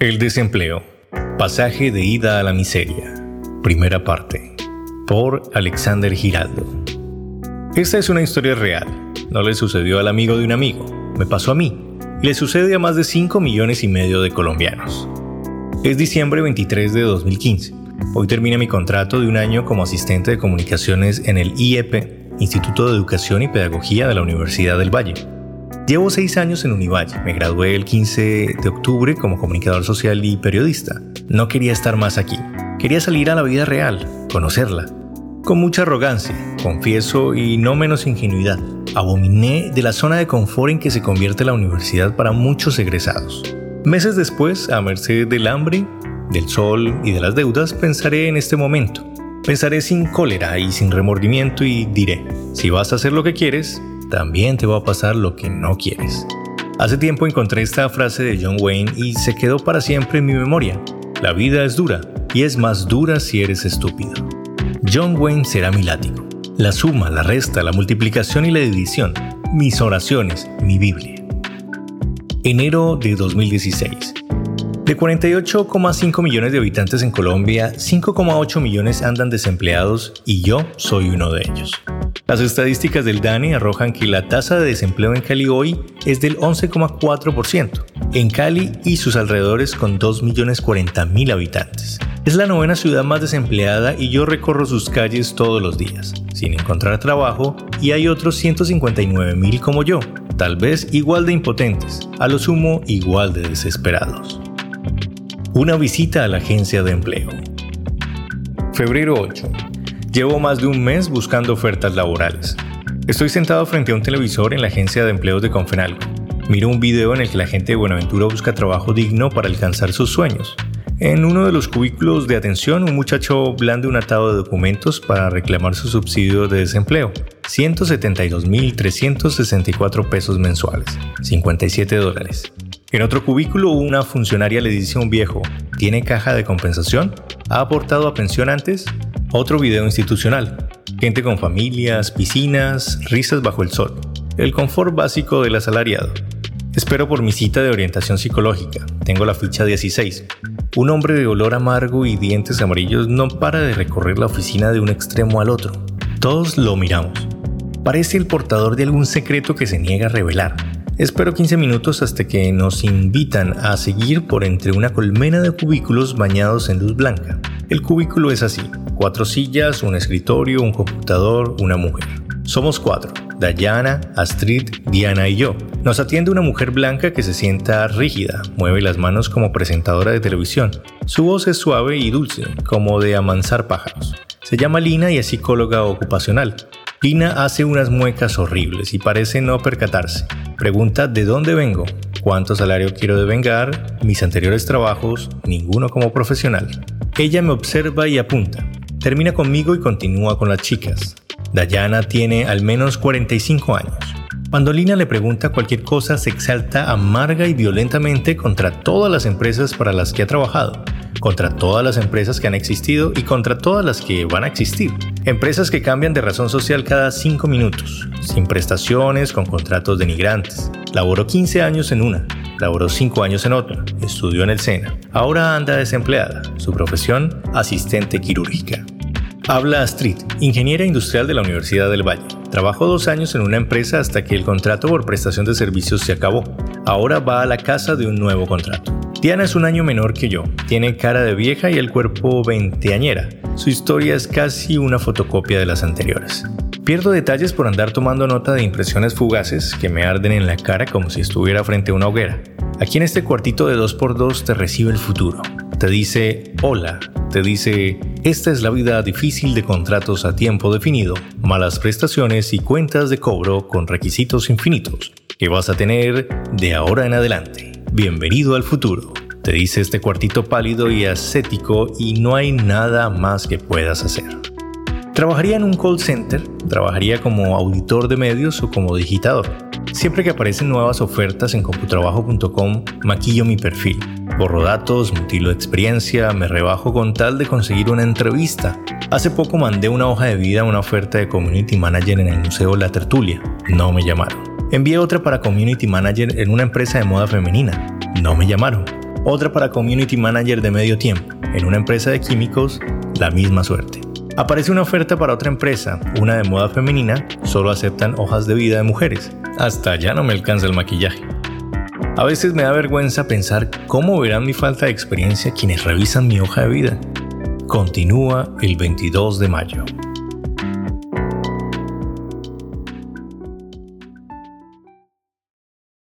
El desempleo. Pasaje de ida a la miseria. Primera parte. Por Alexander Giraldo. Esta es una historia real. No le sucedió al amigo de un amigo. Me pasó a mí. Le sucede a más de 5 millones y medio de colombianos. Es diciembre 23 de 2015. Hoy termina mi contrato de un año como asistente de comunicaciones en el IEP, Instituto de Educación y Pedagogía de la Universidad del Valle. Llevo seis años en Univalle. Me gradué el 15 de octubre como comunicador social y periodista. No quería estar más aquí. Quería salir a la vida real, conocerla. Con mucha arrogancia, confieso, y no menos ingenuidad, abominé de la zona de confort en que se convierte la universidad para muchos egresados. Meses después, a merced del hambre, del sol y de las deudas, pensaré en este momento. Pensaré sin cólera y sin remordimiento y diré, si vas a hacer lo que quieres, también te va a pasar lo que no quieres. Hace tiempo encontré esta frase de John Wayne y se quedó para siempre en mi memoria. La vida es dura y es más dura si eres estúpido. John Wayne será mi látigo. La suma, la resta, la multiplicación y la división. Mis oraciones, mi Biblia. Enero de 2016. De 48,5 millones de habitantes en Colombia, 5,8 millones andan desempleados y yo soy uno de ellos. Las estadísticas del DANE arrojan que la tasa de desempleo en Cali hoy es del 11,4%, en Cali y sus alrededores con 2.040.000 habitantes. Es la novena ciudad más desempleada y yo recorro sus calles todos los días, sin encontrar trabajo, y hay otros 159.000 como yo, tal vez igual de impotentes, a lo sumo igual de desesperados. Una visita a la agencia de empleo. Febrero 8. Llevo más de un mes buscando ofertas laborales. Estoy sentado frente a un televisor en la agencia de empleos de Confenalco. Miro un video en el que la gente de Buenaventura busca trabajo digno para alcanzar sus sueños. En uno de los cubículos de atención, un muchacho blande un atado de documentos para reclamar su subsidio de desempleo. 172.364 pesos mensuales, 57 dólares. En otro cubículo, una funcionaria le dice a un viejo, ¿tiene caja de compensación? ¿Ha aportado a pensión antes? Otro video institucional. Gente con familias, piscinas, risas bajo el sol. El confort básico del asalariado. Espero por mi cita de orientación psicológica. Tengo la ficha 16. Un hombre de olor amargo y dientes amarillos no para de recorrer la oficina de un extremo al otro. Todos lo miramos. Parece el portador de algún secreto que se niega a revelar. Espero 15 minutos hasta que nos invitan a seguir por entre una colmena de cubículos bañados en luz blanca. El cubículo es así, cuatro sillas, un escritorio, un computador, una mujer. Somos cuatro, Dayana, Astrid, Diana y yo. Nos atiende una mujer blanca que se sienta rígida, mueve las manos como presentadora de televisión. Su voz es suave y dulce, como de amansar pájaros. Se llama Lina y es psicóloga ocupacional. Lina hace unas muecas horribles y parece no percatarse. Pregunta de dónde vengo, cuánto salario quiero devengar, mis anteriores trabajos, ninguno como profesional. Ella me observa y apunta. Termina conmigo y continúa con las chicas. Dayana tiene al menos 45 años. Cuando Lina le pregunta cualquier cosa, se exalta amarga y violentamente contra todas las empresas para las que ha trabajado, contra todas las empresas que han existido y contra todas las que van a existir. Empresas que cambian de razón social cada 5 minutos, sin prestaciones, con contratos denigrantes. Laboró 15 años en una, Laboró cinco años en otra, estudió en el SENA. Ahora anda desempleada. Su profesión, asistente quirúrgica. Habla Astrid, ingeniera industrial de la Universidad del Valle. Trabajó dos años en una empresa hasta que el contrato por prestación de servicios se acabó. Ahora va a la casa de un nuevo contrato. Diana es un año menor que yo. Tiene cara de vieja y el cuerpo veinteañera. Su historia es casi una fotocopia de las anteriores. Pierdo detalles por andar tomando nota de impresiones fugaces que me arden en la cara como si estuviera frente a una hoguera. Aquí en este cuartito de 2x2 te recibe el futuro. Te dice hola, te dice esta es la vida difícil de contratos a tiempo definido, malas prestaciones y cuentas de cobro con requisitos infinitos que vas a tener de ahora en adelante. Bienvenido al futuro. Te dice este cuartito pálido y ascético y no hay nada más que puedas hacer. Trabajaría en un call center, trabajaría como auditor de medios o como digitador. Siempre que aparecen nuevas ofertas en computrabajo.com, maquillo mi perfil. Borro datos, mutilo experiencia, me rebajo con tal de conseguir una entrevista. Hace poco mandé una hoja de vida a una oferta de Community Manager en el Museo La Tertulia. No me llamaron. Envié otra para Community Manager en una empresa de moda femenina. No me llamaron. Otra para Community Manager de medio tiempo. En una empresa de químicos, la misma suerte. Aparece una oferta para otra empresa, una de moda femenina, solo aceptan hojas de vida de mujeres. Hasta ya no me alcanza el maquillaje. A veces me da vergüenza pensar cómo verán mi falta de experiencia quienes revisan mi hoja de vida. Continúa el 22 de mayo.